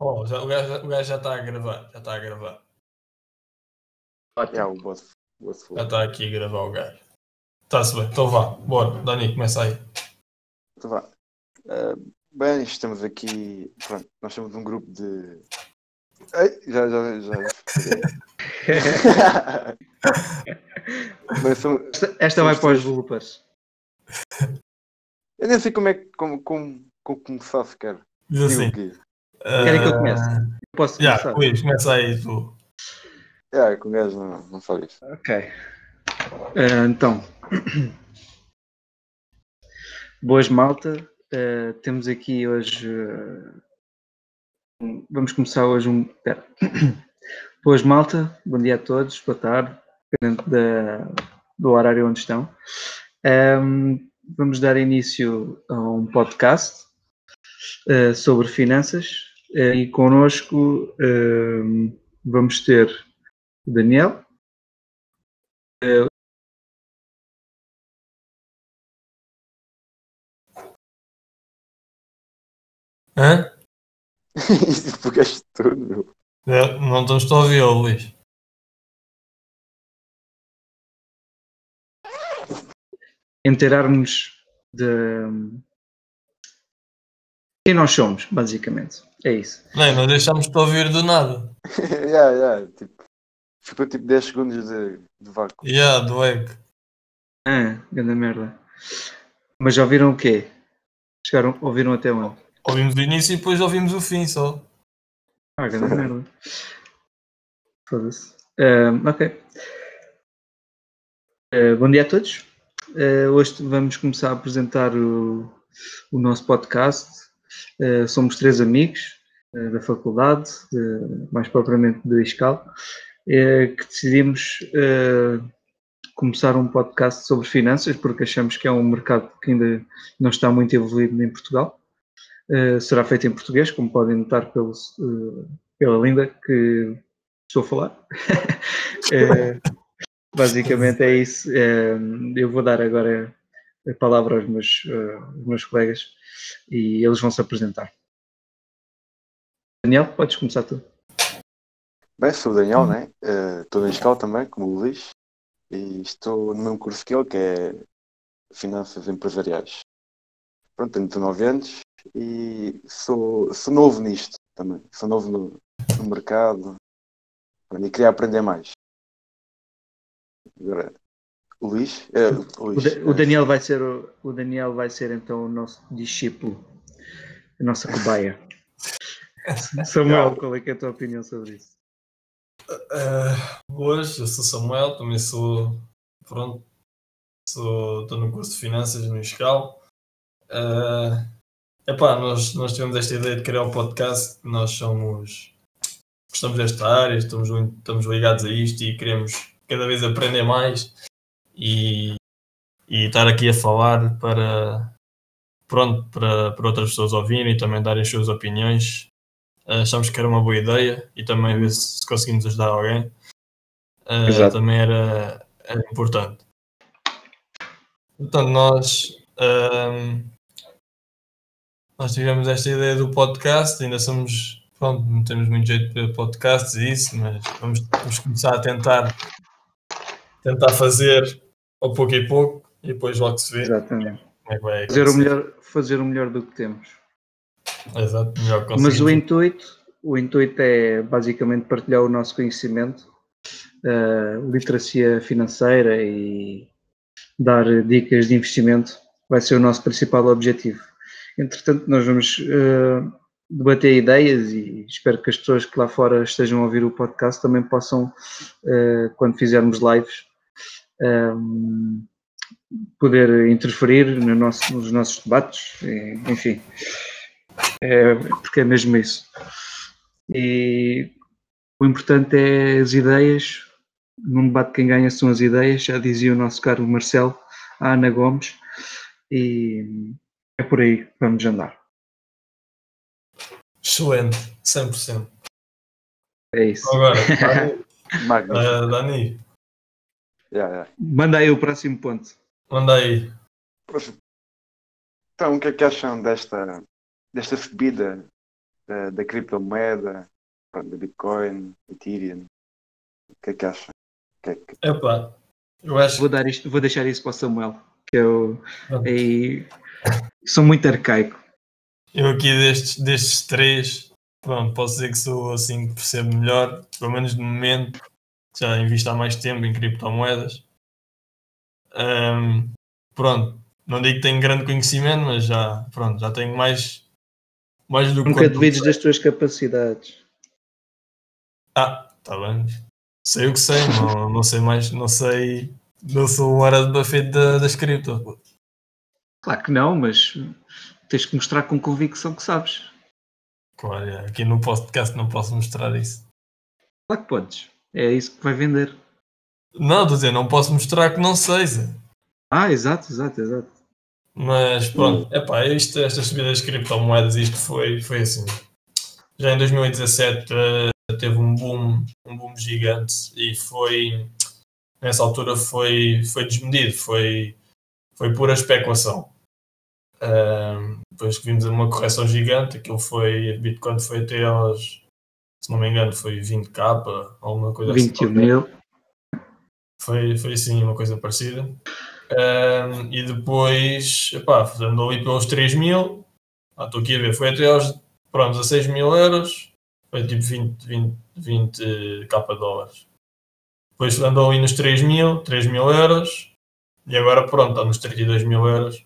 Oh, já- o, gajo, o gajo já está a gravar. Já está a gravar. O boss. o boss Já está aqui a gravar o gajo. Está-se bem. Então vá. Bora. Dani, começa aí. Então vá. Ah, bem, estamos aqui. Pronto, nós somos um grupo de. Ei, já, já, já. São- Esta, esta vai para os bloopers. Eu nem sei como é que. Como, como, como começar sequer. Diz Digo assim. Querem que eu ah, comece? Posso começar? Luís, começa aí tu. É, com gajo não, não faz isso. Ok. Eh, então. Boas malta. Eh, temos aqui hoje. um- vamos começar hoje um. Pera. Boas malta. Bom dia a todos. Boa tarde. Dependendo da, do horário onde estão. Ehm, vamos dar início a um podcast sobre finanças. Eh, e connosco ehm, vamos ter o Daniel. Hã? Isso pegaste tudo, meu. Não estamos a ouvir, Luís. inteirarmos de quem nós somos, basicamente. É isso. Nem, não deixamos-te ouvir do nada. yeah, yeah, tipo. Ficou tipo 10 segundos de, de vácuo. Já, do eco. Ah, grande merda. Mas já ouviram o quê? Chegaram, ouviram até onde? Ouvimos o início e depois ouvimos o fim só. Ah, grande merda. Foda-se. Ah, ok. Ah, bom dia a todos. Ah, hoje vamos começar a apresentar o, o nosso podcast. Ah, somos três amigos ah, da faculdade, de- mais propriamente de Iscal, eh, que decidimos começar um podcast sobre finanças, porque achamos que é um mercado que ainda não está muito evoluído em Portugal. Será feito em português, como podem notar pelo, pela linda que estou a falar. Eh, basicamente é isso. Eh, eu vou dar agora a palavra aos meus, eh, aos meus colegas e eles vão se apresentar. Daniel, podes começar tu. Bem, sou o Daniel, né? Eh, Estou na escola também, como o Luís. E estou no mesmo curso que ele, que é Finanças Empresariais. Pronto, tenho 19 anos e sou, sou novo nisto também. Sou novo no, no mercado e queria aprender mais. Agora, Luís? É, Luís, Da- o é, Daniel vai ser o, o Daniel vai ser então o nosso discípulo, a nossa cobaia. Samuel, qual é, que é a tua opinião sobre isso? Boas, eu sou Samuel, também sou. Pronto. Sou, estou no curso de Finanças no ISCAL. Ah, epá, nós, nós tivemos esta ideia de criar o podcast. Nós somos. Gostamos desta área, estamos, estamos ligados a isto e queremos cada vez aprender mais e, e estar aqui a falar para. Pronto, para, para outras pessoas ouvirem e também darem as suas opiniões achamos que era uma boa ideia e também ver se conseguimos ajudar alguém. Ah, Exato. também era, era importante. Portanto, nós, ahm, nós tivemos esta ideia do podcast, ainda somos, pronto, não temos muito jeito para podcasts e isso, mas vamos, vamos começar a tentar, tentar fazer ao pouco e pouco e depois logo se vê Exatamente. é Fazer o melhor, fazer o melhor do que temos. Exato, melhor que Mas o intuito, o intuito é basicamente partilhar o nosso conhecimento, eh, literacia financeira e dar dicas de investimento vai ser o nosso principal objetivo. Entretanto, nós vamos eh, debater ideias e espero que as pessoas que lá fora estejam a ouvir o podcast também possam, eh, quando fizermos lives, ehm, poder interferir no nosso- nos nossos debates, e, enfim. É, porque é mesmo isso. E o importante é as ideias. Num debate quem ganha são as ideias, já dizia o nosso caro Marcelo, a Ana Gomes, e é por aí que vamos andar. Excelente, 100%. É isso. Agora, Dani, ah, Dani, Yeah, yeah. Manda aí o próximo ponto. manda aí. Então, o que é que acham desta, desta subida da, da criptomoeda, da Bitcoin, Ethereum. O que é que acha? O que é que... Epá, eu acho Vou, dar isto, vou deixar isso para o Samuel, que eu aí, sou muito arcaico. Eu aqui destes, destes três, pronto, posso dizer que sou assim que percebo melhor, pelo menos no momento, já invisto há mais tempo em criptomoedas. Ahm, pronto, não digo que tenho grande conhecimento, mas já, pronto, já tenho mais, mais do que Nunca duvides das tuas capacidades. Ah, tá bem. Sei o que sei, não, não sei mais, não sei, não sou o Warren Buffett da, das cripto. Claro que não, mas tens que mostrar com convicção que sabes. Claro, é, aqui no podcast não posso mostrar isso. Claro que podes. É isso que vai vender. Não, estou a dizer, não posso mostrar que não sei, Zé. Ah, exato, exato, exato. Mas pronto, epá, isto, estas subidas de criptomoedas, isto foi, foi assim. Já em 2017 eh, teve um boom, um boom gigante e foi, nessa altura foi, foi desmedido, foi, foi pura especulação. Ahm, depois que vimos uma correção gigante, aquilo foi, a Bitcoin foi até aos, se não me engano, foi 20k, alguma coisa assim. 21 mil. Foi, foi assim uma coisa parecida. Ahm, e depois, epá, andou ali pelos 3 mil. Ah, estou aqui a ver, foi até aos pronto, 16 mil euros. Foi tipo 20, 20, 20 capa dólares. Depois andou ali nos 3 mil, 3 mil euros. E agora pronto, está nos 32 mil euros.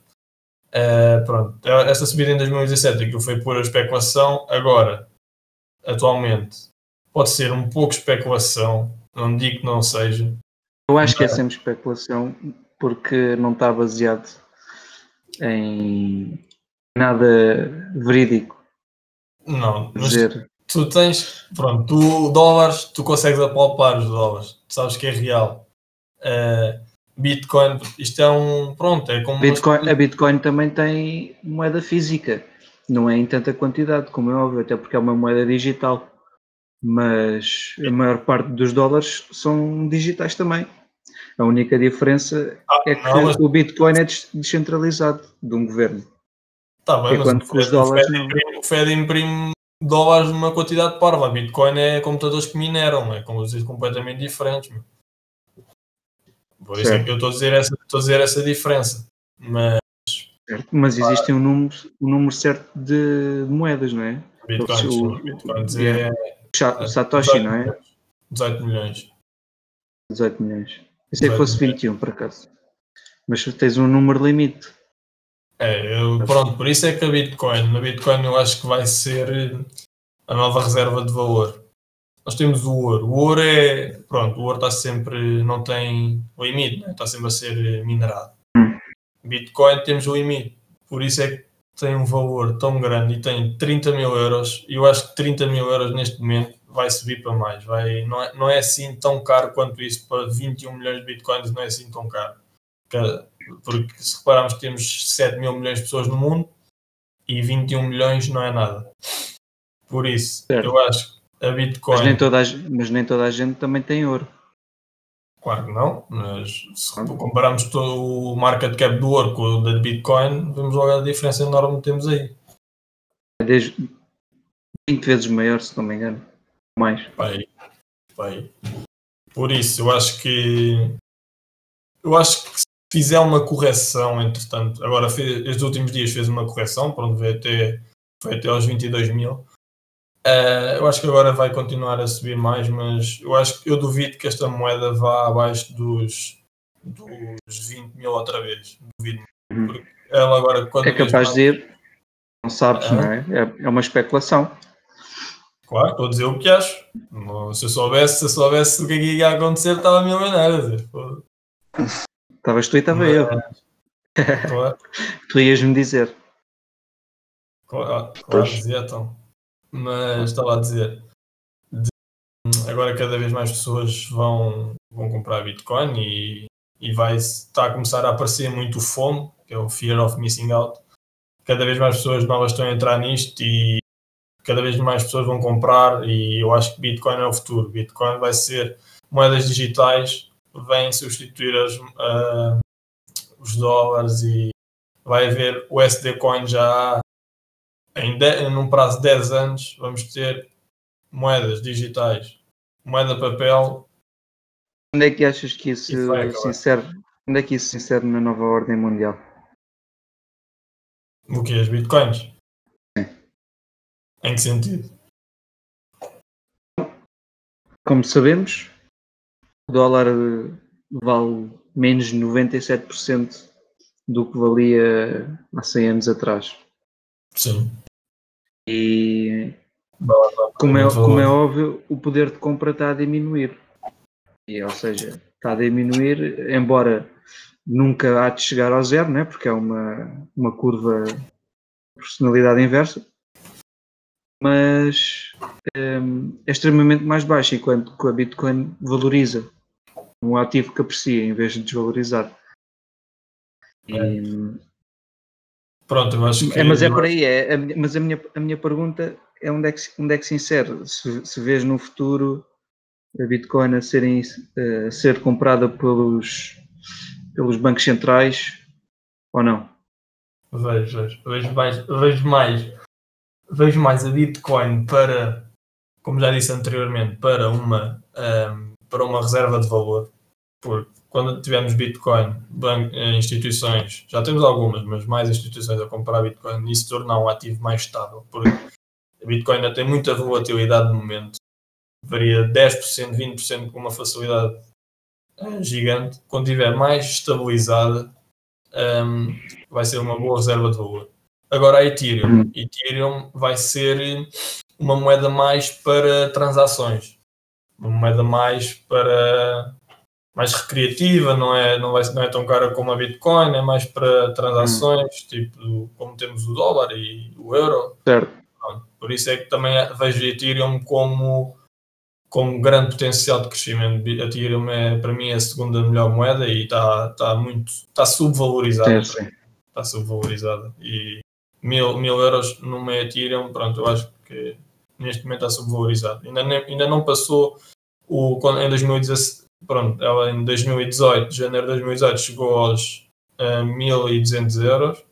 Ah, pronto, esta subida em 2017 aquilo foi pura especulação. Agora, atualmente, pode ser um pouco especulação. Não digo que não seja. Eu acho que é sempre especulação porque não está baseado em nada verídico. Não, mas Dizer, tu tens, pronto, tu dólares, tu consegues apalpar os dólares, tu sabes que é real. Uh, Bitcoin, isto é um, pronto, é como... Bitcoin, a Bitcoin também tem moeda física, não é em tanta quantidade, como é óbvio, até porque é uma moeda digital. Mas a maior parte dos dólares são digitais também. A única diferença Ah, é que não, mas- o Bitcoin é des- descentralizado de um governo. Tá bem, é mas quando o Fed- dólares imprime- O Fed imprime dólares numa quantidade parva. Bitcoin é computadores que mineram, é coisas completamente diferentes. meu. Por isso é Certo. que eu estou a dizer essa, estou a dizer essa diferença. Mas certo? Mas existe um número, um número certo de moedas, não é? Bitcoin, O- Bitcoin yeah. é Sa- Satoshi, não é? 18 milhões. 18 milhões. Pensei que 18 fosse 21, por acaso. Mas tens um número limite. É, eu, pronto, por isso é que a Bitcoin, na Bitcoin eu acho que vai ser a nova reserva de valor. Nós temos o ouro. O ouro é, pronto, o ouro está sempre, não tem limite, né? está sempre a ser minerado. Bitcoin temos o limite, por isso é que tem um valor tão grande e tem 30 mil euros. E eu acho que 30 mil euros neste momento vai subir para mais. Vai, não, é, não é assim tão caro quanto isso. Para 21 milhões de bitcoins não é assim tão caro. Porque se repararmos que temos 7 mil milhões de pessoas no mundo e 21 milhões não é nada. Por isso, Certo. eu acho que a Bitcoin, Mas nem, toda a, mas nem toda a gente também tem ouro. Claro que não, mas se compararmos todo o market cap do ouro com o da Bitcoin, vemos logo a diferença enorme que temos aí. É desde 20 vezes maior, se não me engano. Mais. Pai, pai. Por isso, eu acho que eu acho que se fizer uma correção, entretanto, agora fez, estes últimos dias fez uma correção, pronto, veio até, foi até aos 22 mil. Eh, eu acho que agora vai continuar a subir mais, mas eu acho que eu duvido que esta moeda vá abaixo dos, dos 20 mil outra vez. Duvido. Uhum. Porque ela agora quando É capaz de ir. Não sabes, Ah. não é? É, é uma especulação. Claro, estou a dizer o que acho. Se eu soubesse, se eu soubesse o que é que ia acontecer, estava milionário. Estavas tu e estava eu. Claro, Tu ias-me dizer. claro, claro dizia então. Mas estava a dizer, de- agora cada vez mais pessoas vão, vão comprar Bitcoin e, e vai está a começar a aparecer muito o FOMO, que é o Fear of Missing Out. Cada vez mais pessoas novas estão a entrar nisto e cada vez mais pessoas vão comprar e eu acho que Bitcoin é o futuro. Bitcoin vai ser moedas digitais, vêm substituir as, ah, os dólares e vai haver o SD Coin já há em, de, num prazo de 10 anos, vamos ter moedas digitais, moeda papel. Onde é que achas que isso se insere? Onde é que isso se insere na nova ordem mundial? O que? As bitcoins? Sim. Em que sentido? Como sabemos, o dólar vale menos de 97% do que valia há 100 anos atrás. Sim. E como é, como é óbvio, o poder de compra está a diminuir. E, ou seja, está a diminuir, embora nunca há de chegar ao zero, né? porque é uma, uma curva de personalidade inversa, mas um, é extremamente mais baixa enquanto que a Bitcoin valoriza um ativo que aprecia em vez de desvalorizar. E, Pronto, eu acho que. É, mas é por aí, é, mas a minha, a minha pergunta é onde é que, onde é que se insere? Se, se vês no futuro a Bitcoin a, serem, a ser comprada pelos, pelos bancos centrais ou não? Vejo, vejo, vejo mais, vejo mais, vejo mais a Bitcoin para, como já disse anteriormente, para uma, um, para uma reserva de valor. Porque quando tivermos Bitcoin, eh, instituições, já temos algumas, mas mais instituições a comprar Bitcoin, isso torna um ativo mais estável. Porque a Bitcoin ainda tem muita volatilidade no momento. Varia 10%, 20% com uma facilidade uh, gigante. Quando estiver mais estabilizada, um, ehm, vai ser uma boa reserva de valor. Agora a Ethereum. Uhum. Ethereum vai ser uma moeda mais para transações. Uma moeda mais para mais recreativa, não é, não, vai, não é tão cara como a Bitcoin, é mais para transações, hum. tipo como temos o dólar e o euro. Certo. Por isso é que também vejo Ethereum como, como grande potencial de crescimento. Ethereum é, para mim, é a segunda melhor moeda e está, está muito, está subvalorizada. Está subvalorizada. E mil, mil euros numa Ethereum, pronto, eu acho que neste momento está subvalorizado. Ainda, ainda não passou o, em 2017 pronto, ela em 2018, janeiro de 2018, chegou aos uh, 1.200 euros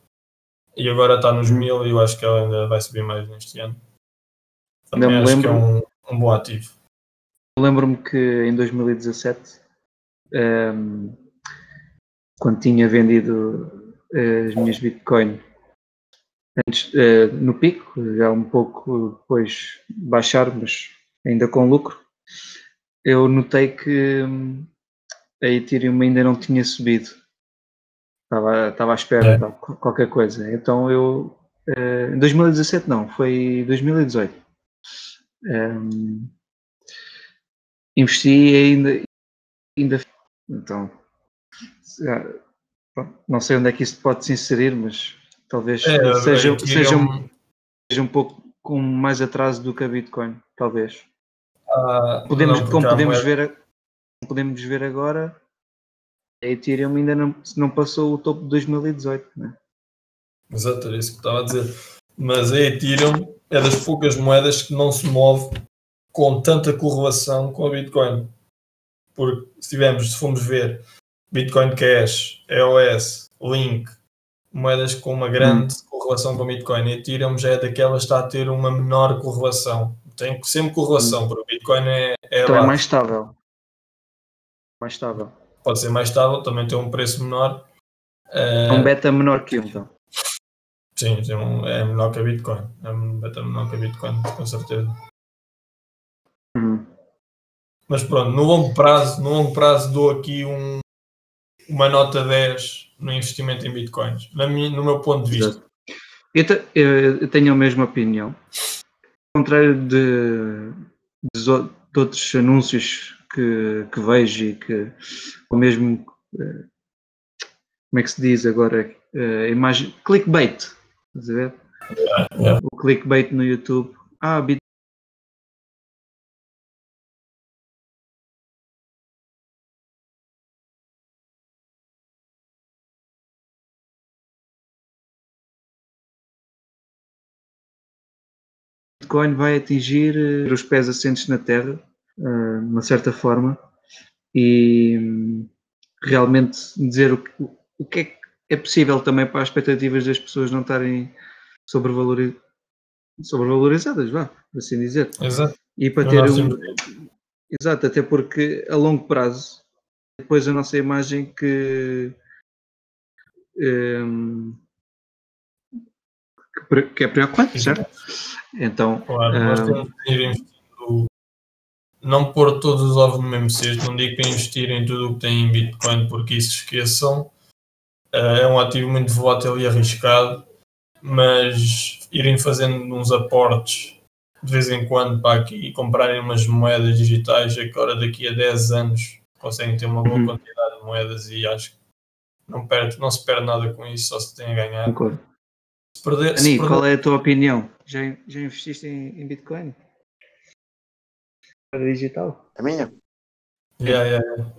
e agora está nos 1.000 e eu acho que ela ainda vai subir mais neste ano. Também Não acho lembro, que é um, um bom ativo. Lembro-me que em 2017, um, ehm, quando tinha vendido uh, as minhas Bitcoin antes, uh, no pico, já um pouco depois baixar, mas ainda com lucro, eu notei que hum, a Ethereum ainda não tinha subido. Estava, estava à espera é. de qualquer coisa. Então eu. Uh, em 2017 não, foi 2018. Um, investi e ainda, ainda. Então. Não sei onde é que isso pode se inserir, mas talvez é, seja, seja, um, seja um pouco com mais atraso do que a Bitcoin, talvez. Uh, podemos, não, como podemos ver, podemos ver agora, a Ethereum ainda não, não passou o topo de 2018, né? Exato, era isso que estava a dizer. Mas a Ethereum é das poucas moedas que não se move com tanta correlação com a Bitcoin. Porque se tivermos, se formos ver Bitcoin Cash, EOS, Link, moedas com uma grande hum. correlação com Bitcoin, a Ethereum já é daquelas que está a ter uma menor correlação tem sempre correlação, porque o Bitcoin é. é então é mais estável. Mais estável. Pode ser mais estável, também tem um preço menor. É um beta menor que um, então. Sim, um, é menor que a Bitcoin. É um beta menor que a Bitcoin, com certeza. Uhum. Mas pronto, no longo prazo, no longo prazo dou aqui um, uma nota 10 no investimento em Bitcoins, na minha, no meu ponto de vista. Eu, te, eu tenho a mesma opinião contrário de, de, de, outros anúncios que, que vejo e que o mesmo eh, como é que se diz agora uh, imagem clickbait estás a ver? Yeah, yeah. o clickbait no YouTube ah, Bitcoin vai atingir eh, os pés assentes na terra, de eh, uma certa forma, e hum, realmente dizer o que, o que é que é possível também para as expectativas das pessoas não estarem sobrevalorizadas, sobrevalorizadas, vá, por assim dizer. Exato. E para Eu ter um. Exato, até porque a longo prazo, depois a nossa imagem que. hum, que é preocupante, certo? Então, Claro, nós Ah. temos que ir investindo, não pôr todos os ovos no mesmo cesto, não digo para investir em tudo o que tem em Bitcoin, porque isso esqueçam, Ah, é um ativo muito volátil e arriscado, mas irem fazendo uns aportes de vez em quando para aqui e comprarem umas moedas digitais, agora daqui a 10 anos conseguem ter uma boa Uhum. quantidade de moedas e acho que não, perde, não se perde nada com isso, só se tem a ganhar. concordo. Se perder, Ani, perder- qual é a tua opinião? Já, já investiste em, em Bitcoin? Para digital? A minha? Yeah, yeah.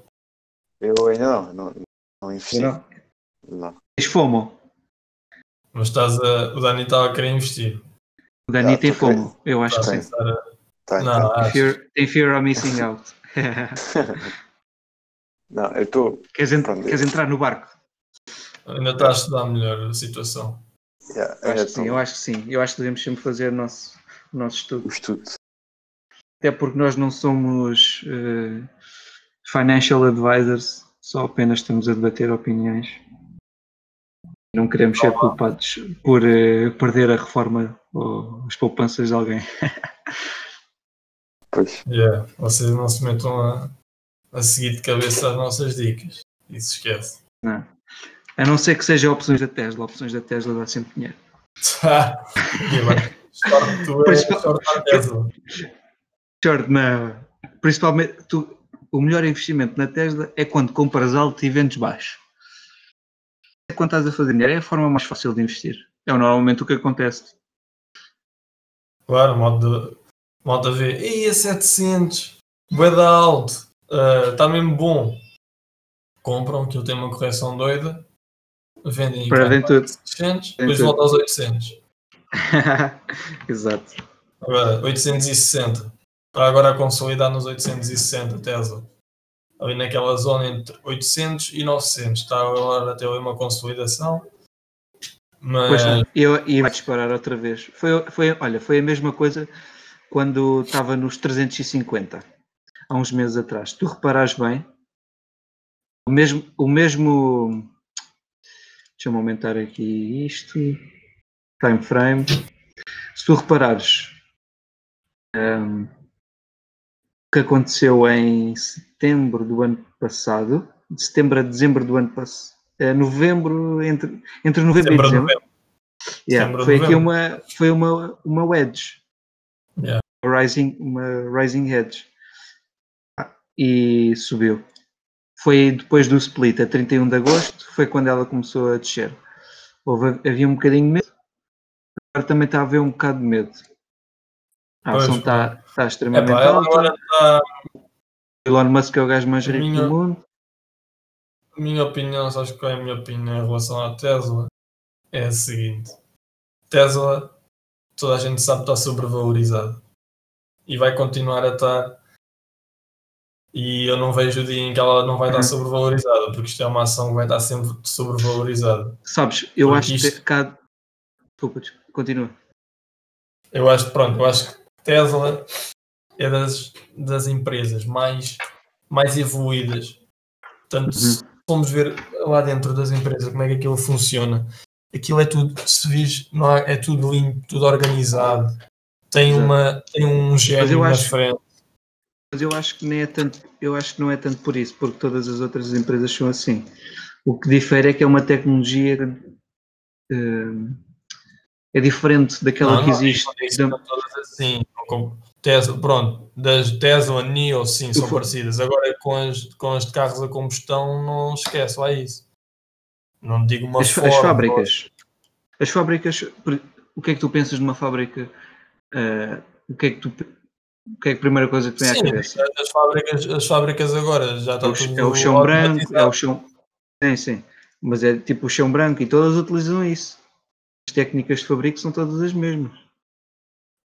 Eu ainda não, não, não investi. Não. Não. Tens FOMO. Mas estás a, o Dani estava a querer investir. O Dani Ah, tem? FOMO. Eu acho que Está a sim. a- Tá, Não, tá. acho. Fear, tem fear of missing out. Não, eu estou. queres, queres entrar no barco? ainda está a estudar melhor a situação. Yeah, Eu acho que sim, eu acho que sim. Eu acho que devemos sempre fazer o nosso, o nosso estudo. no estudo. Até porque nós não somos eh, financial advisors, só apenas estamos a debater opiniões. Não queremos ser culpados por eh, perder a reforma ou as poupanças de alguém. Pois. Yeah. Vocês não se metam a, a seguir de cabeça as nossas dicas. Isso esquece. Não. A não ser que seja opções da Tesla. Opções da Tesla dá sempre dinheiro. E tu é sorte à Tesla. Short, não. Principalmente, tu, o melhor investimento na Tesla é quando compras alto e vendes baixo. É quando estás a fazer dinheiro. É a forma mais fácil de investir. É normalmente o que acontece. Claro, modo modo a ver. Ei, a 700, vai dar alto, está mesmo bom. Compram, aquilo tem uma correção doida, vendem Perdem tudo. 600, Perdem depois tudo. volta aos 800. Exato. Agora, 860. Está agora a consolidar nos 860, Tesla. Ali naquela zona entre 800 e 900. Está agora a ter ali uma consolidação. Pois Mas, não. Eu, vai disparar outra vez. Foi, foi, olha, foi a mesma coisa quando estava nos 350, há uns meses atrás. Tu reparares bem, o mesmo, o mesmo deixa-me aumentar aqui isto, time frame. Se tu reparares hum, o que aconteceu em setembro do ano passado, de setembro a dezembro do ano passado, novembro, entre, entre novembro Setembro e dezembro. novembro. Yeah, Setembro foi aqui novembro. uma, foi uma, uma wedge. Yeah. Rising, uma rising hedge. Ah, E subiu. Foi depois do split, a 31 de agosto, foi quando ela começou a descer. Houve, havia um bocadinho de medo, agora também está a haver um bocado de medo. A ação está, está extremamente ela alta. agora está. Elon Musk é o gajo mais rico minha- do mundo. A minha opinião, sabes qual é a minha opinião em relação à Tesla? É a seguinte: Tesla, toda a gente sabe que está sobrevalorizado e vai continuar a estar. E eu não vejo o dia em que ela não vai estar Uhum. sobrevalorizada, porque isto é uma ação que vai estar sempre sobrevalorizada. Sabes, eu Porque acho que isto- cá. Desculpa, continua. Eu acho, pronto, eu acho que Tesla é das, das empresas mais, mais evoluídas. Portanto, se formos ver lá dentro das empresas como é que aquilo funciona, aquilo é tudo, se vis, não há- é tudo limpo, tudo organizado, tem, uma, tem um gênio eu na acho- frente. Mas eu acho que nem é tanto, eu acho que não é tanto por isso, porque todas as outras empresas são assim. O que difere é que é uma tecnologia eh, é diferente daquela Não, que não, existe. isso são todas assim. Tesla, pronto, das Tesla, Neo, sim, são for- parecidas. Agora com as, com as de carros a combustão, não esquece lá isso. Não digo uma As, Ford, as fábricas. As fábricas, o que é que tu pensas numa fábrica? eh, o que é que tu o que é a primeira coisa que vem à Sim, cabeça? as fábricas, as fábricas agora já É está o, é o chão branco, é o chão. Sim, sim. Mas é tipo o chão branco e todas utilizam isso. As técnicas de fabrico são todas as mesmas.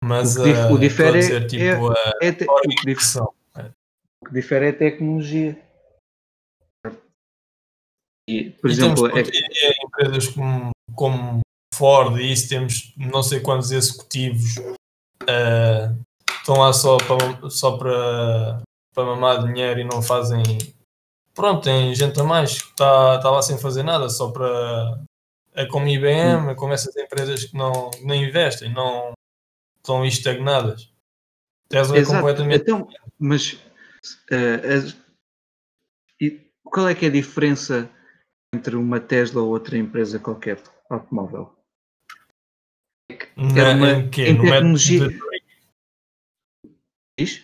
Mas o que o ah, difere a dizer, é- tipo, a É te- o, que o difere é a tecnologia. E, por E exemplo, temos é, empresas como, como Ford e isso temos não sei quantos executivos uh, estão lá só para, só para, para mamar dinheiro e não fazem. Pronto, tem gente a mais que está, está lá sem fazer nada, só para. É como IBM, é como essas empresas que não, não investem, não estão estagnadas. Tesla é completamente. Então, mas uh, qual é que é a diferença entre uma Tesla ou outra empresa qualquer automóvel? É uma, em, em tecnologia. Diz?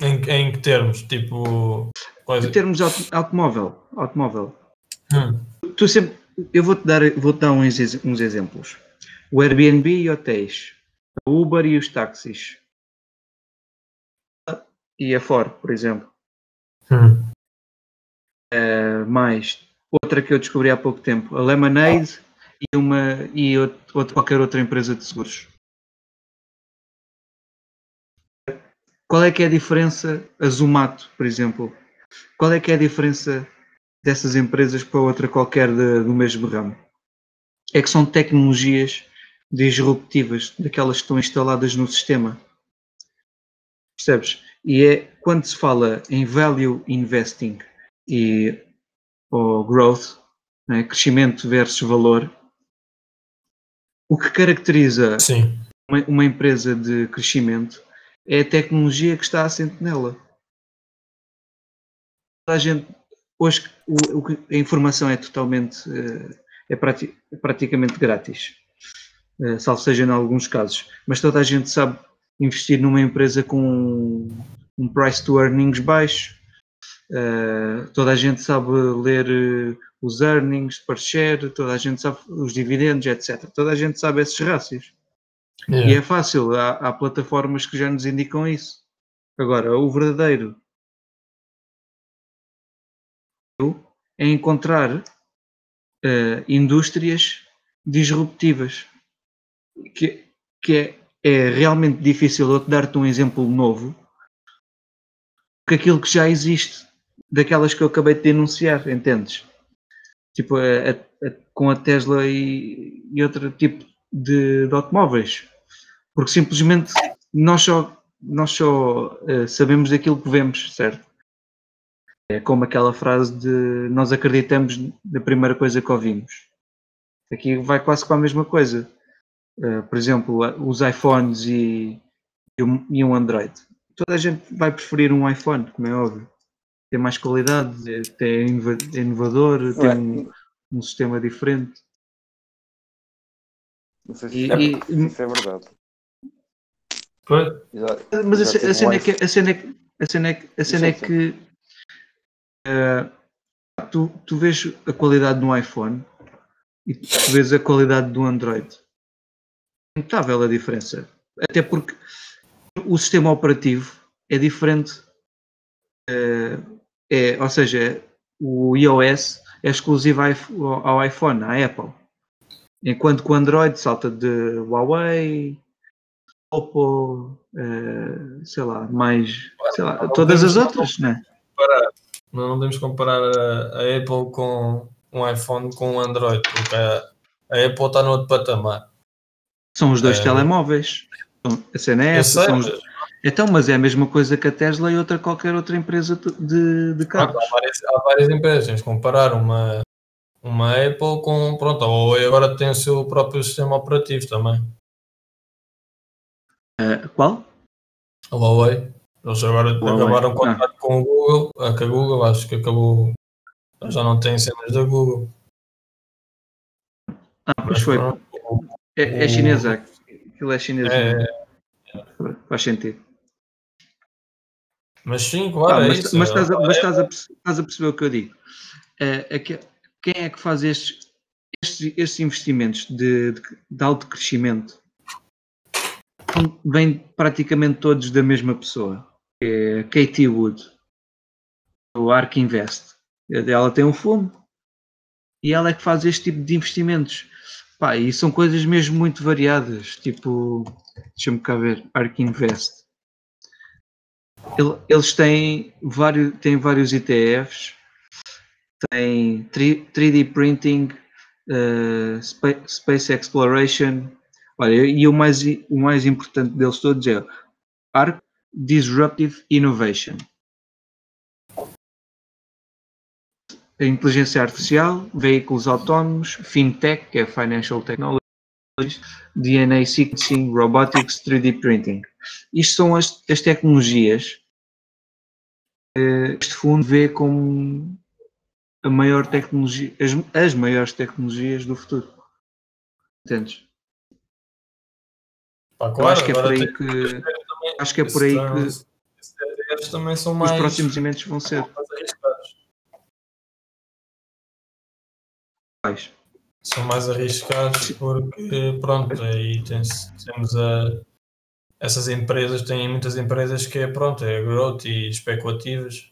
Em, em que termos? Tipo. Quase... Em termos de automóvel. automóvel. Hum. Tu sempre, eu vou-te dar, vou -te dar uns, uns exemplos. O Airbnb e hotéis. A Uber e os táxis. E a Ford, por exemplo. Hum. Uh, mais outra que eu descobri há pouco tempo, a Lemonade e, uma, e outro, qualquer outra empresa de seguros. Qual é que é a diferença, a Zumato, por exemplo? Qual é que é a diferença dessas empresas para outra qualquer de, do mesmo ramo? É que são tecnologias disruptivas, daquelas que estão instaladas no sistema. Percebes? E é quando se fala em value investing e ou growth, né, crescimento versus valor, o que caracteriza uma, uma, empresa de crescimento é a tecnologia que está assente nela. A gente, hoje o, o, a informação é totalmente, eh, é, prati, é praticamente grátis, uh, salvo seja em alguns casos, mas toda a gente sabe investir numa empresa com um price to earnings baixo, uh, toda a gente sabe ler os earnings per share, toda a gente sabe os dividendos, etc. Toda a gente sabe esses rácios. Yeah. E é fácil, há, há, plataformas que já nos indicam isso. Agora, o verdadeiro é encontrar uh, indústrias disruptivas, que, que é, é realmente difícil. Eu te dar-te um exemplo novo, que aquilo que já existe, daquelas que eu acabei de denunciar, entendes? Tipo, a, a, com a Tesla e, e outro tipo de, de automóveis porque simplesmente nós só, nós só uh, sabemos aquilo que vemos, certo? É como aquela frase de nós acreditamos na primeira coisa que ouvimos. Aqui vai quase com a mesma coisa. Uh, por exemplo, os iPhones e, e, um, e um Android. Toda a gente vai preferir um iPhone, como é óbvio. Tem mais qualidade, é, é inovador, tem um, um sistema diferente. Não sei se, e, é, e, se é verdade. Mas a, a, cena é que, a cena é que, a cena é que, a cena é que uh, tu, tu vês a qualidade do iPhone e tu vês a qualidade do Android. É notável a diferença. Até porque o sistema operativo é diferente. Uh, é, ou seja, o iOS é exclusivo ao iPhone, à Apple. Enquanto que o Android salta de Huawei, Oppo, uh, sei lá, mais, sei lá, todas as outras, né? Comparar, não podemos comparar a, a, Apple com um iPhone com um Android, porque a, a Apple está no outro patamar. São os dois é, sei, A cena é essa. Sei, os... Então, mas é a mesma coisa que a Tesla e outra qualquer outra empresa de, de carros. há, várias, há várias empresas. Comparar uma, uma Apple com. Pronto, a Huawei agora tem o seu próprio sistema operativo também. Uh, qual? A Huawei. Eles agora Huawei. acabaram o ah. contrato ah. com o Google. Ah, com a Google, acho que acabou. Já não tem cenas da Google. Ah, pois foi. é, é chinesa. Aquilo é chinês. É, é, Faz sentido. Mas sim, claro. Ah, é mas, isso. mas, estás, a, mas estás, a, estás, a, perceber o que eu digo. É, é que, quem é que faz estes, estes, estes investimentos de, de, de alto crescimento vêm praticamente todos da mesma pessoa, é Katie Wood, o Ark Invest. Ela tem um fundo e ela é que faz este tipo de investimentos. Pá, e são coisas mesmo muito variadas, tipo, deixa-me cá ver, Ark Invest. Eles têm vários, têm vários ETFs, têm 3D printing, uh, space Exploration. Olha, e o mais, o mais importante deles todos é ARC Disruptive Innovation. A inteligência artificial, veículos autónomos, fintech, que é Financial Technology, DNA sequencing, robotics, 3D printing. Isto são as, as tecnologias que este fundo vê como a maior tecnologia, as, as maiores tecnologias do futuro. Entendes? Pá, Eu acho que é por aí que também- acho que é por aí que ETFs também são os mais, próximos eventos vão ser. mais? São mais arriscados porque, pronto, aí tem- temos a, essas empresas, têm muitas empresas que é, pronto, é growth e especulativas.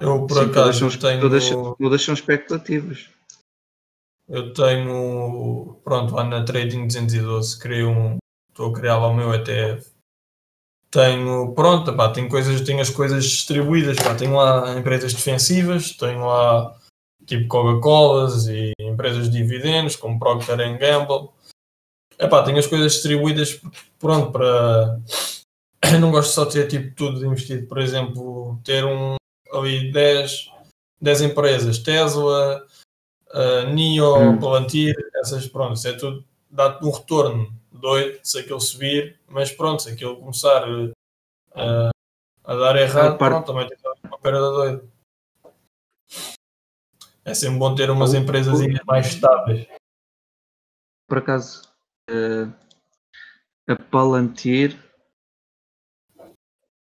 Eu, por Sim, todas acaso, são, tenho... todas, todas são especulativas. Eu tenho, pronto, lá na Trading 212, criei um, estou a criar lá o meu ETF. Tenho, pronto, pá, tenho coisas, tenho as coisas distribuídas, pá, tenho lá empresas defensivas, tenho lá tipo Coca-Colas e empresas de dividendos, como Procter Gamble. Epá, tenho as coisas distribuídas, pronto, para... Eu não gosto só de ter tipo tudo investido, por exemplo, ter um, ali 10, 10 empresas, Tesla, uh, NIO, Hum. Palantir, essas, pronto, isso é tudo, dá-te um retorno doido se aquilo subir, mas pronto, se aquilo começar uh, a dar errado, A parte- pronto, também tem uma perda doida. É sempre bom ter umas empresas o- mais estáveis. Por acaso, eh, a Palantir,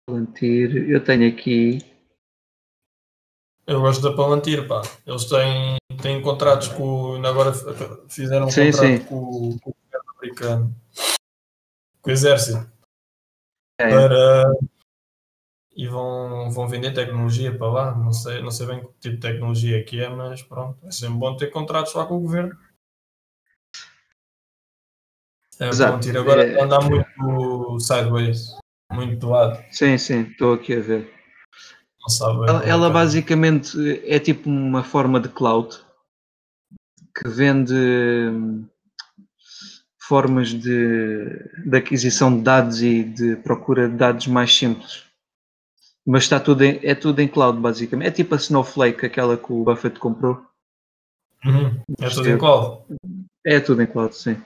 Palantir, eu tenho aqui, Eu gosto da Palantir, pá. Eles têm, têm contratos com. ainda Agora fizeram um Sim, contrato sim. Com, com o governo americano, com o exército, é, para. E vão, vão vender tecnologia para lá. Não sei, não sei bem que tipo de tecnologia que é, mas pronto. É sempre bom ter contratos lá com o governo. É, Exato. Palantir agora É- anda muito sideways, muito do lado. sim, sim, estou aqui a ver. Não sabe Ela, é ela é. basicamente é tipo uma forma de cloud que vende hum, formas de, de aquisição de dados e de procura de dados mais simples. Mas está tudo em, é tudo em cloud, basicamente. É tipo a Snowflake, aquela que o Buffett comprou. Uhum. É tudo em cloud. É tudo em cloud, sim.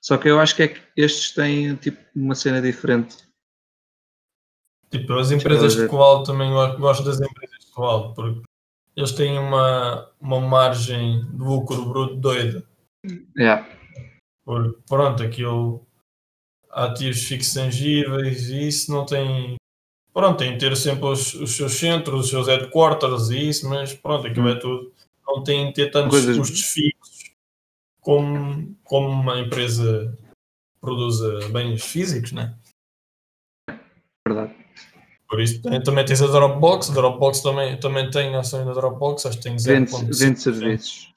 Só que eu acho que é que estes têm tipo uma cena diferente. Tipo, as empresas ver. de cloud também eu gosto das empresas de cloud porque eles têm uma, uma margem de lucro bruto doida. Yeah. Porque, pronto, aquilo ativos fixos tangíveis e isso não tem. Pronto, tem que ter sempre os, os seus centros, os seus headquarters e isso, mas pronto, aquilo é tudo. Não tem que ter tantos Coisas- custos fixos como, como uma empresa produza bens físicos, né? Verdade. Por isso também tens a Dropbox, a Dropbox também, também tem ações da Dropbox, acho que tem Vende, 0.5%. vende serviços.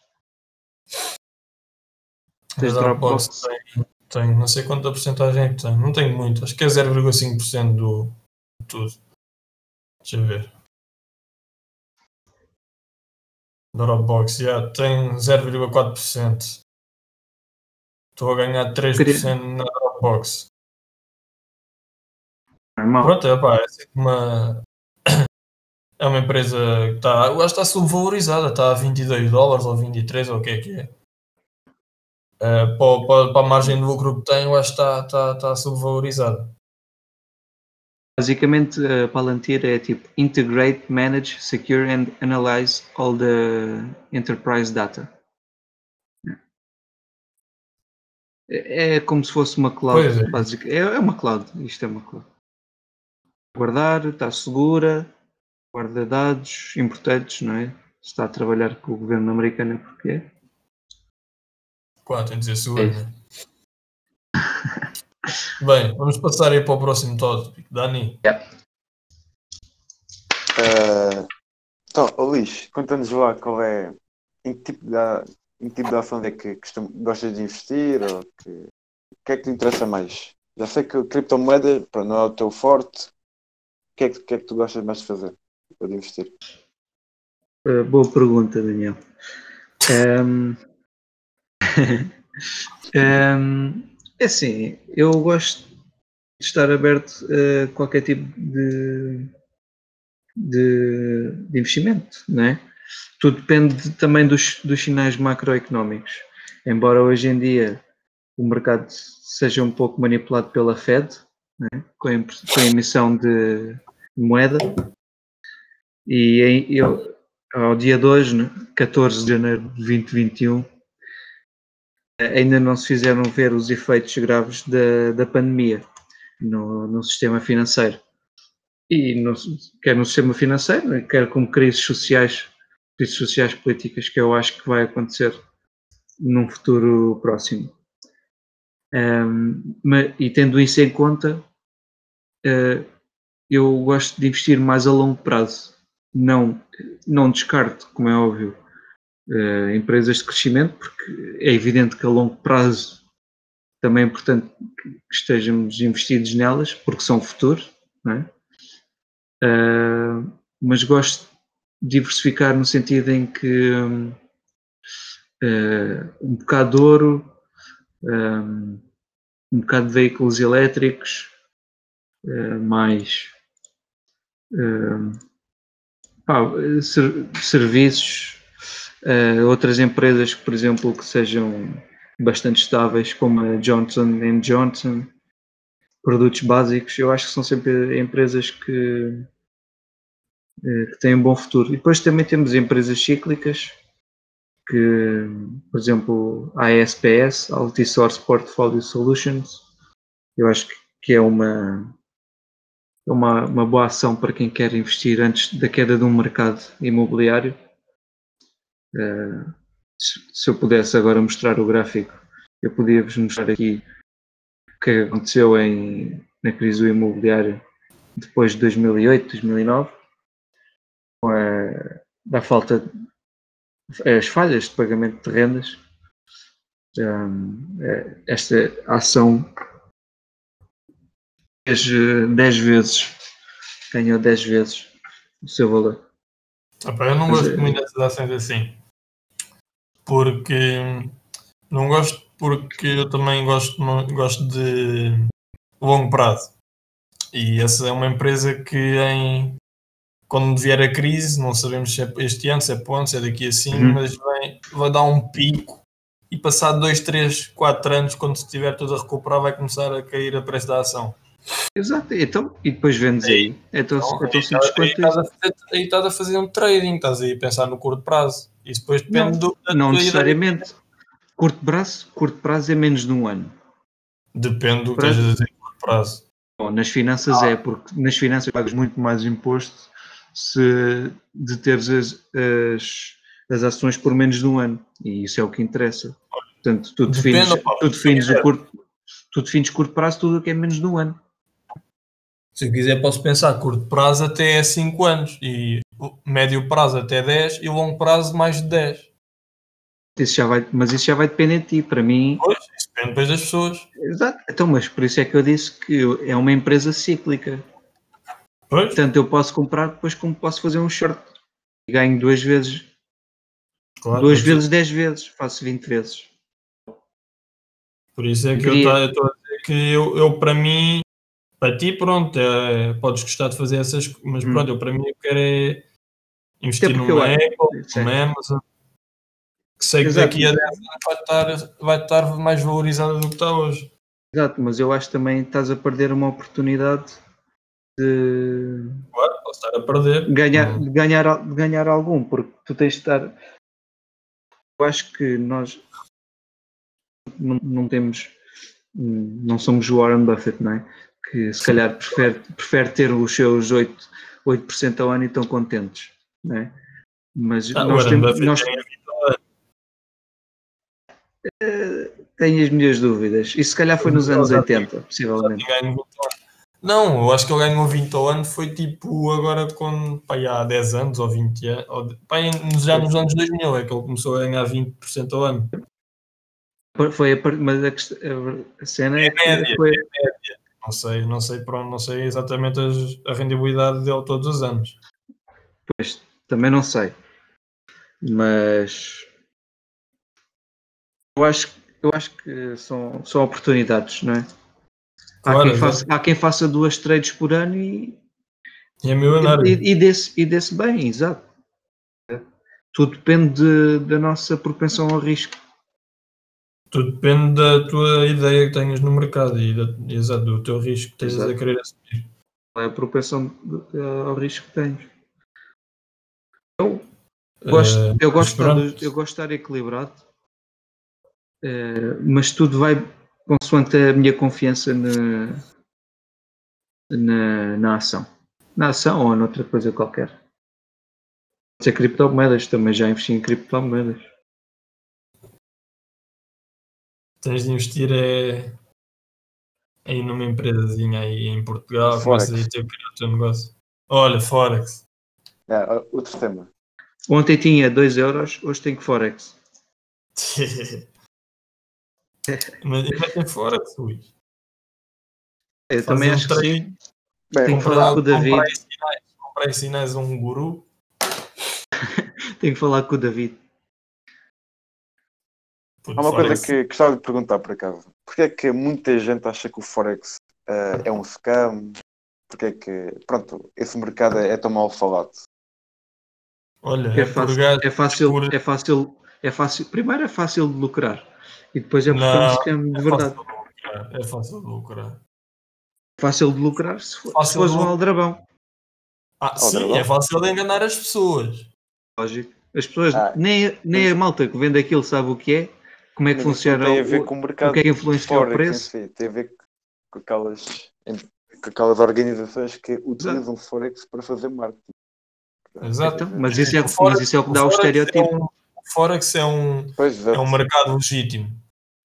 A Tens Dropbox Dropbox. tem, tem, não sei quanta porcentagem é que tem, não tem muito, acho que é 0,5% do de tudo. Deixa eu ver. Dropbox, já tem 0,4%. Estou a ganhar 3% na Dropbox. Normal. Pronto, é, pá, é assim uma. É uma empresa que está. Eu acho que está subvalorizada, está a 22 dólares ou 23 ou o que é que é. Eh, para, para, para a margem de lucro que tem, eu acho que está, está, está subvalorizada. Basicamente, a Palantir é tipo integrate, manage, secure and analyze all the enterprise data. É, é como se fosse uma cloud. É. basic- é, é uma cloud. Isto é uma cloud. Guardar, está segura, guarda dados importantes, não é? Se está a trabalhar com o governo americano é porque é. Claro, tem de dizer seguro, É né? Bem, vamos passar aí para o próximo tópico. Dani, Eh, então, ô Luís, conta-nos lá qual é. Em que tipo de, em que tipo de ação é que costum, gostas de investir? Ou que, o que é que te interessa mais? Já sei que criptomoeda pronto, não é o teu forte. Que é que, que é que tu gostas mais de fazer? Ou de investir? Uh, boa pergunta, Daniel. Um, um, é assim, eu gosto de estar aberto a qualquer tipo de, de, de investimento, não é? Tudo depende também dos, dos sinais macroeconómicos. Embora hoje em dia o mercado seja um pouco manipulado pela Fed, né? com, a, emissão de moeda, e eu, ao dia de hoje, 14 de janeiro de 2021, ainda não se fizeram ver os efeitos graves da, da pandemia no, no sistema financeiro. E no, quer no sistema financeiro, quer como crises sociais, crises sociais políticas, que eu acho que vai acontecer num futuro próximo. Um, e tendo isso em conta, eu gosto de investir mais a longo prazo. Não, não descarto, como é óbvio, uh, empresas de crescimento, porque é evidente que a longo prazo também é importante que estejamos investidos nelas, porque são futuro, é? uh, mas gosto de diversificar no sentido em que um, bocado de ouro, um, bocado de veículos elétricos, mais pá, ser, serviços uh, outras empresas, por exemplo, que sejam bastante estáveis, como a Johnson Johnson, produtos básicos, eu acho que são sempre empresas que, que têm um bom futuro. E depois também temos empresas cíclicas, que, por exemplo, a ASPS, Altisource Portfolio Solutions, eu acho que é uma, é uma, uma boa ação para quem quer investir antes da queda de um mercado imobiliário eh, se eu pudesse agora mostrar o gráfico, eu podia vos mostrar aqui o que aconteceu em, na crise do imobiliário depois de 2008, 2009, com a, da falta, as falhas de pagamento de rendas. Um, eh, esta ação 10 vezes, ganhou 10 vezes o seu valor. Opa, eu não Mas, gosto muito dessas ações assim. Porque não gosto porque eu também gosto, gosto de longo prazo. E essa é uma empresa que em quando vier a crise, não sabemos se é este ano, se é ponto, se é daqui assim, uhum. mas vem, vai dar um pico e passado 2, 3, 4 anos, quando estiver tudo a recuperar, vai começar a cair a preço da ação. Exato, então, e depois vendes aí. Então, então, então simples aí, estás a, aí estás a fazer um trading, estás aí a pensar no curto prazo. Isso depois depende não, do. Não necessariamente. Curto prazo, curto prazo é menos de um ano. Depende do que estás a dizer curto prazo. Bom, nas finanças ah. é, porque nas finanças pagas muito mais imposto se de teres as, as, as, ações por menos de um ano. E isso é o que interessa. Portanto, tu defines, Depende, tu defines o curto, tu defines curto prazo tudo o que é menos de um ano. Se eu quiser, posso pensar curto prazo até 5 anos, e médio prazo até 10 e longo prazo mais de 10. Isso já vai, mas isso já vai depender de ti. Para mim. Pois, isso depende depois das pessoas. Exato. Então, mas por isso é que eu disse que é uma empresa cíclica. Pois. Portanto, eu posso comprar depois como posso fazer um short. E ganho duas vezes. Claro, duas vezes, 10 vezes. Faço 20 vezes. Por isso é que Queria... eu estou a dizer que eu, eu para mim para ti, pronto, é, podes gostar de fazer essas, mas hum. pronto, eu para mim eu quero é investir numa Apple, numa Amazon, que sei que daqui a 10 anos vai estar, vai estar mais valorizada do que está hoje. Exato, mas eu acho que também estás a perder uma oportunidade de. Claro, posso estar a perder. Ganhar, hum. de ganhar, de ganhar algum, porque tu tens de estar. Eu acho que nós não, não temos. Não somos Warren Buffett, não é? Que se calhar prefere, prefere ter os seus 8%, 8 ao ano e estão contentes. Né? Mas ah, nós temos. Nós, uh, tenho as minhas dúvidas. Isso se calhar foi nos anos 80, possivelmente. Não, eu acho que ele ganhou 20 ao ano, foi tipo agora com pá, há 10 anos ou 20 anos, ou, pá, já nos anos 2000 é que ele começou a ganhar 20% ao ano. Foi a, mas a, a cena é, é média, foi, é média. Não sei, não sei, pronto, não sei exatamente a rendibilidade dele todos os anos. Pois, também não sei. Mas Eu acho, eu acho que são, são oportunidades, não é? Há, Claro, quem faça, há quem faça duas trades por ano e, E é milionário. e, e, desse, e desse bem, exato. Tudo depende de- da nossa propensão ao risco. Tudo depende da tua ideia que tenhas no mercado e da, exato, do teu risco que estejas Exato. a querer assumir. Qual é a propensão de- ao risco que tens? Eu gosto, Eh, eu, gosto de estar, eu gosto de estar equilibrado, eh, mas tudo vai consoante a minha confiança na, na, na ação. Na ação ou noutra coisa qualquer. Pode ser criptomoedas, também já investi em criptomoedas. Tens de investir é, aí numa empresazinha aí em Portugal, Forex. começas a ter que criar o teu negócio. Olha, Forex. Ah, outro tema. Ontem tinha 2 euros, hoje tenho Forex. Mas metem Forex, Luís. Eu Fazem também um acho que trade. sim. Bem, Tem que falar com o David. comprar em sinais, comprar em sinais a um guru. Tenho que falar com o David. Há uma coisa que gostava de perguntar por acaso. Porquê é que muita gente acha que o Forex ah, é um scam? Porquê é que, pronto, esse mercado é, é tão mal falado? Olha, É é, fácil, é fácil, por- é fácil, é fácil. Primeiro é fácil de lucrar e depois é porque é um Não, scam de é verdade. fácil de lucrar, É fácil de lucrar. Fácil de lucrar se for, se de um aldrabão. Ah, Oh, sim, é fácil de enganar as pessoas. Lógico. As pessoas, Ah, nem, nem a malta que vende aquilo sabe o que é, como é que Mas funciona, tem a ver o, com o o mercado que é que influencia o Forex em preço. si. Tem a ver com aquelas, com aquelas organizações que utilizam o Forex para fazer marketing. Exato. Então, mas isso é, O Forex- mas isso é o que dá o estereotipo. É um, o Forex é um, Pois, é exato. um mercado legítimo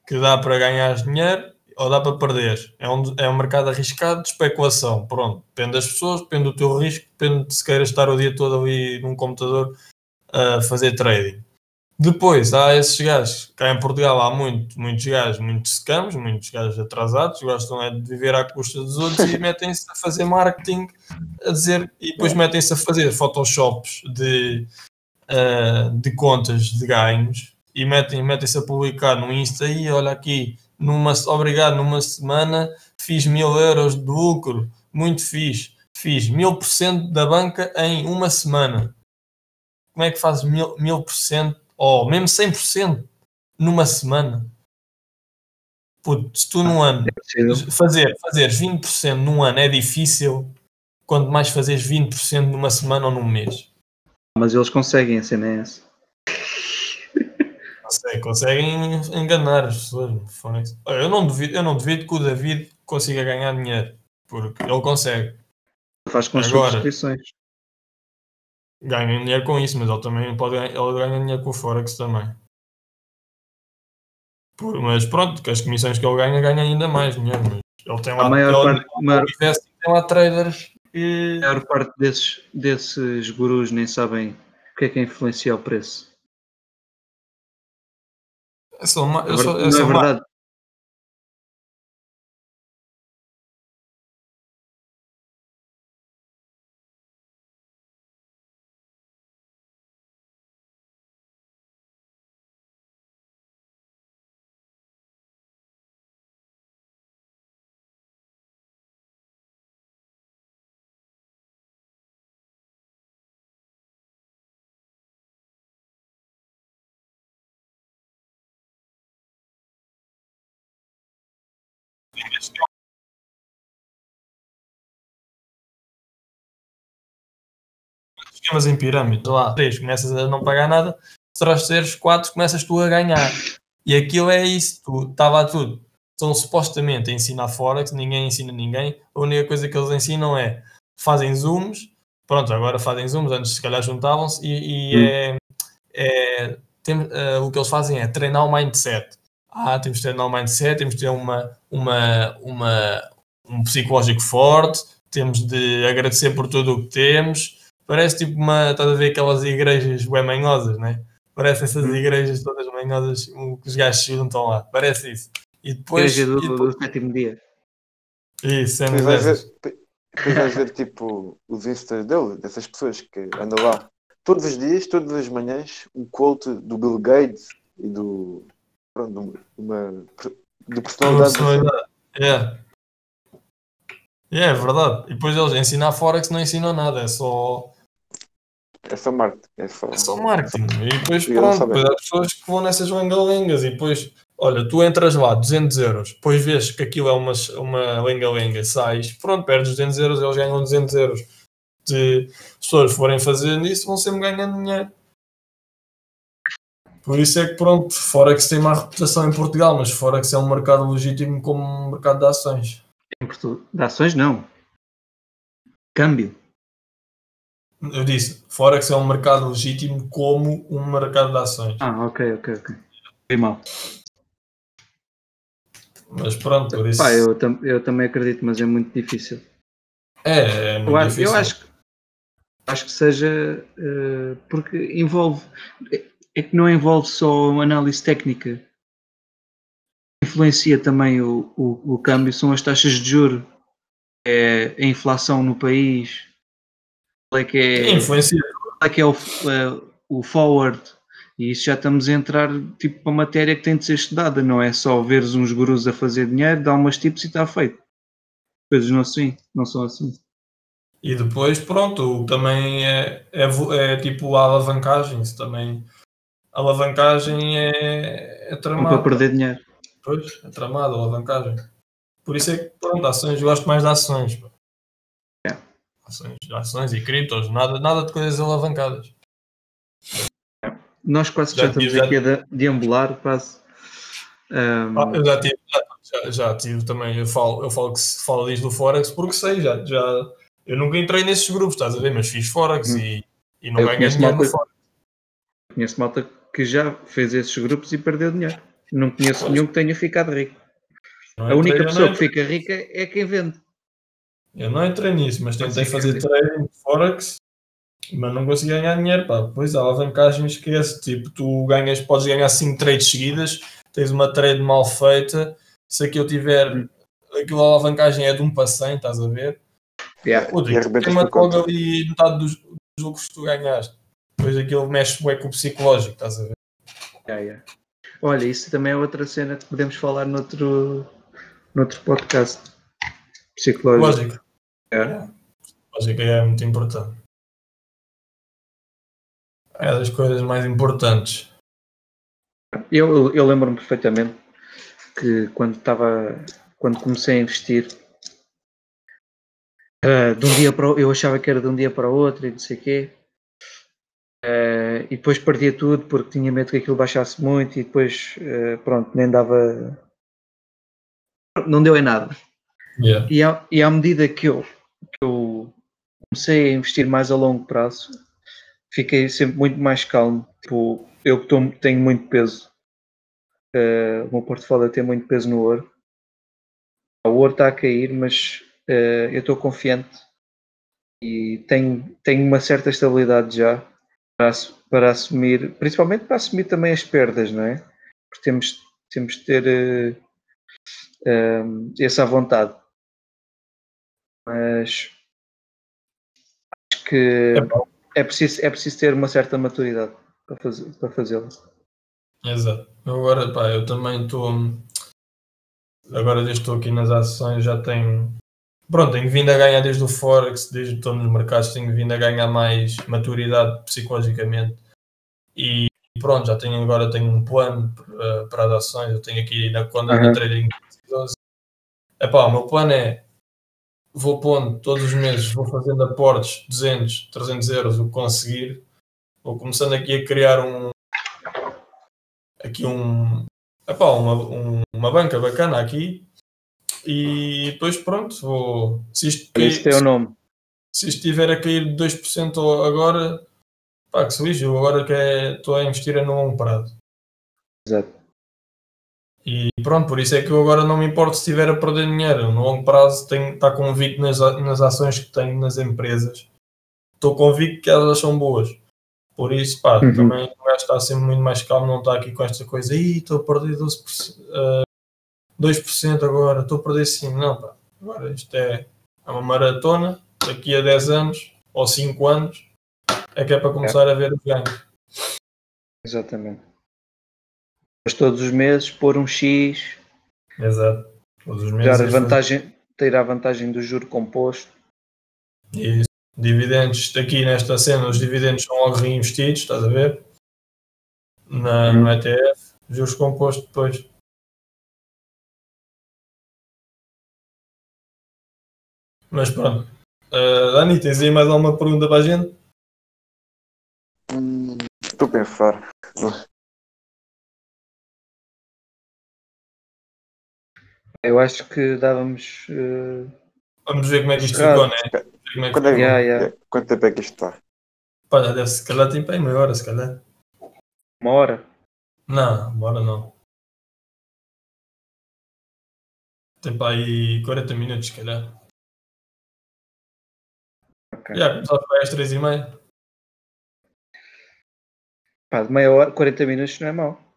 que dá para ganhar dinheiro ou dá para perder. É um, é um mercado arriscado de especulação. Pronto, depende das pessoas, depende do teu risco, depende de se queiras estar o dia todo ali num computador a fazer trading. Depois há esses gajos, cá em Portugal há muito, muitos gajos, muitos scams, muitos gajos atrasados, gostam é de viver à custa dos outros e metem-se a fazer marketing, a dizer, e depois metem-se a fazer photoshops de, ah, de contas de ganhos e metem, metem-se a publicar no Insta e olha aqui, numa, obrigado, numa semana fiz mil euros de lucro, muito fixe, fiz mil por cento da banca em uma semana. Como é que fazes mil por cento ou mesmo 100% numa semana? Puto, se tu num ano fazer, fazer 20% num ano é difícil, quanto mais fazeres 20% numa semana ou num mês. Mas eles conseguem, a cena é essa. Consegue- conseguem enganar as pessoas. Olha, Eu não, duvido, eu não duvido que o David consiga ganhar dinheiro, porque ele consegue. Faz com as Agora. subscrições. Ganha dinheiro com isso, mas ele também pode ele ganha dinheiro com o Forex também. Por- mas pronto, que as comissões que ele ganha, ganha ainda mais dinheiro. Mas ele tem lá, A maior ele, parte, a maior, tem lá traders e a maior parte desses, desses gurus nem sabem o que é que influencia o preço. é só, ma- eu Não sou, é é só ma- verdade? Esquemas em pirâmide, lá, três, começas a não pagar nada, se terceiros, quatro, começas tu a ganhar. E aquilo é isso, tu, está lá tudo. Estão supostamente a ensinar Forex, ninguém ensina ninguém. A única coisa que eles ensinam é fazem zooms, pronto, agora fazem zooms, antes se calhar juntavam-se, e, e Hum. é, é tem- eh, o que eles fazem é treinar o mindset. Ah, temos de treinar o mindset, temos de ter uma, uma, uma, um psicológico forte, temos de agradecer por tudo o que temos. Parece tipo uma, estás a ver aquelas igrejas bem manhosas, né? Parece essas Hum. igrejas todas manhosas que os gajos se juntam lá. Parece isso. E depois. Igreja do, e depois- do sétimo dia. isso, é Depois vais ver, depois vais ver tipo os instas dele, dessas pessoas que andam lá todos os dias, todas as manhãs, um quote do Bill Gates e do pronto, uma, de Uma personalidade. personalidade. É. É, verdade. E depois eles ensinam Forex não ensinam nada, é só, É só marketing. É só, é só marketing. E depois E pronto, depois há pessoas que vão nessas lenga-lengas e depois, olha, tu entras lá, 200 euros, depois vês que aquilo é uma, uma lenga-lenga, sais, pronto, perdes 200 euros, eles ganham 200 euros. Se as pessoas forem fazendo isso, vão sempre ganhando dinheiro. Por isso é que, pronto, Forex tem má reputação em Portugal, mas Forex é um mercado legítimo como um mercado de ações. Portu- De ações, não. Câmbio. Eu disse, Forex é um mercado legítimo como um mercado de ações. Ah, ok, ok, ok. Foi mal. Mas pronto, por isso. Pá, eu, tam- eu também acredito, mas é muito difícil. É, é muito Eu, acho- eu difícil. acho, que- acho que seja eh, porque envolve é- é que não envolve só análise técnica. Influencia também o, o, o câmbio, são as taxas de juro, é a inflação no país, qual é que é, Influencia. qual é, que é o, eh, o forward, e isso já estamos a entrar tipo para matéria que tem de ser estudada, não é só veres uns gurus a fazer dinheiro, dar umas tips e está feito. Coisas não, assim, não são assim. E depois, pronto, também é, é, é tipo a alavancagem. Isso também. A alavancagem é, é Não tramado. para perder dinheiro. Pois, é tramado, a alavancagem. Por isso é que, pronto, ações, eu gosto mais de ações. pá. É. Ações, ações e criptos, nada, nada de coisas alavancadas. Nós quase Já já, estamos já- aqui a de- deambular, quase. Ahm, Ah, eu já tive, já, já tive também, eu falo, eu falo que se falo disto do Forex porque sei, já, já eu nunca entrei nesses grupos, estás a ver, mas fiz Forex Hum. e, e não ganhei dinheiro no malta- Forex. conheço malta que já fez esses grupos e perdeu dinheiro. Não conheço Pois. nenhum que tenha ficado rico. Não A única entrei, eu pessoa que fica rica é quem vende. Eu não entrei nisso, mas tentei fazer que- trading de Forex, mas não consegui ganhar dinheiro, pá. Pois a alavancagem esquece, tipo, tu ganhas, podes ganhar 5 trades seguidas, tens uma trade mal feita, se aquilo tiver, Hum. aquilo a alavancagem é de 1 para 100, estás a ver? Yeah. Pô, E logo conta. ali metade dos, dos lucros que tu ganhaste. Depois aquilo mexe bué com o psicológico, estás a ver? Yeah, yeah. Olha, isso também é outra cena que podemos falar noutro, noutro podcast. Psicológico. Lógico. É. Lógico é muito importante. É das coisas mais importantes. Eu, eu lembro-me perfeitamente que quando estava, quando comecei a investir, ah, de um dia para o, eu achava que era de um dia para o outro e não sei o quê. Ah, e depois perdia tudo porque tinha medo que aquilo baixasse muito e depois, ah, pronto, nem dava. Não deu em nada. Yeah. E à, e à medida que eu, que eu comecei a investir mais a longo prazo, fiquei sempre muito mais calmo. Tipo, eu que tô- tenho muito peso, eh, o meu portfólio tem muito peso no ouro. O ouro está a cair, mas eh, eu estou confiante e tenho, tenho uma certa estabilidade já para, para assumir, principalmente para assumir também as perdas, não é? Porque temos, temos de ter eh, eh, essa vontade. Mas acho que É é preciso, é preciso ter uma certa maturidade para, fazer, para fazê-lo. Exato. Eu agora, pá, eu também estou. Agora, desde estou aqui nas ações, já tenho. Pronto, tenho vindo a ganhar desde o Forex, desde que estou nos mercados, tenho vindo a ganhar mais maturidade psicologicamente. E pronto, já tenho agora tenho um plano para, para as ações. Eu tenho aqui na conta da Trading 12. Epá, o meu plano é. Vou pondo todos os meses, vou fazendo aportes 200, 300 euros, o que conseguir. Vou começando aqui a criar um, aqui um, epá, uma, um- uma banca bacana aqui e depois pronto, vou, se isto, Isso tem o nome. se isto estiver a cair de 2% agora, pá, que se lixe, eu agora que é- estou a investir é no longo prazo. Exato. E pronto, por isso é que eu agora não me importo se estiver a perder dinheiro. No longo prazo tenho está convicto nas, a- nas ações que tenho nas empresas. Estou convicto que elas são boas. Por isso, pá, Uhum. também o gajo está sempre muito mais calmo, não está aqui com esta coisa, Ih, estou a perder 12%, ah, 2% agora, estou a perder 5%. Não, pá, agora isto é, é uma maratona, daqui a 10 anos ou 5 anos é que é para começar a ver os ganhos. Exatamente. Mas todos os meses pôr um X, Exato. Todos os tirar meses. a vantagem, ter a vantagem do juro composto. Isso. Dividendos, aqui nesta cena, os dividendos são logo reinvestidos, estás a ver? Na, no ETF, juros compostos depois. Mas pronto. Uh, Dani, tens aí mais alguma pergunta para a gente? Hum, Estou a pensar. Eu acho que dávamos. eh, Vamos ver como é que isto ficou, né? Como é que Quando é, Yeah, yeah. Quanto tempo é que isto está? Pá, já deve se calhar tem para aí meia hora, se calhar. uma hora. Não, bora não. Tem para aí 40 minutos, se calhar. Ok. Já para aí às 3 e meia. Pá, de meia hora, 40 minutos não é mau.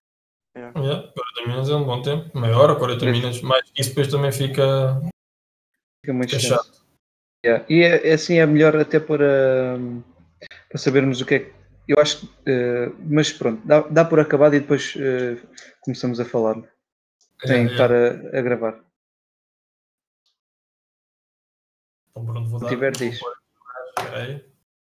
Já, 40 minutos é um bom tempo. Meia hora, 40 Três. minutos. Mais que isso depois também fica, Fica muito fica chato. Yeah. E é, é assim é melhor até para, para sabermos o que é que. Eu acho que. eh, mas pronto, dá, dá por acabado e depois eh, começamos a falar. Sem É, é. estar a, a gravar. Então, pronto, vou Se dar. tiver, vou diz. hej?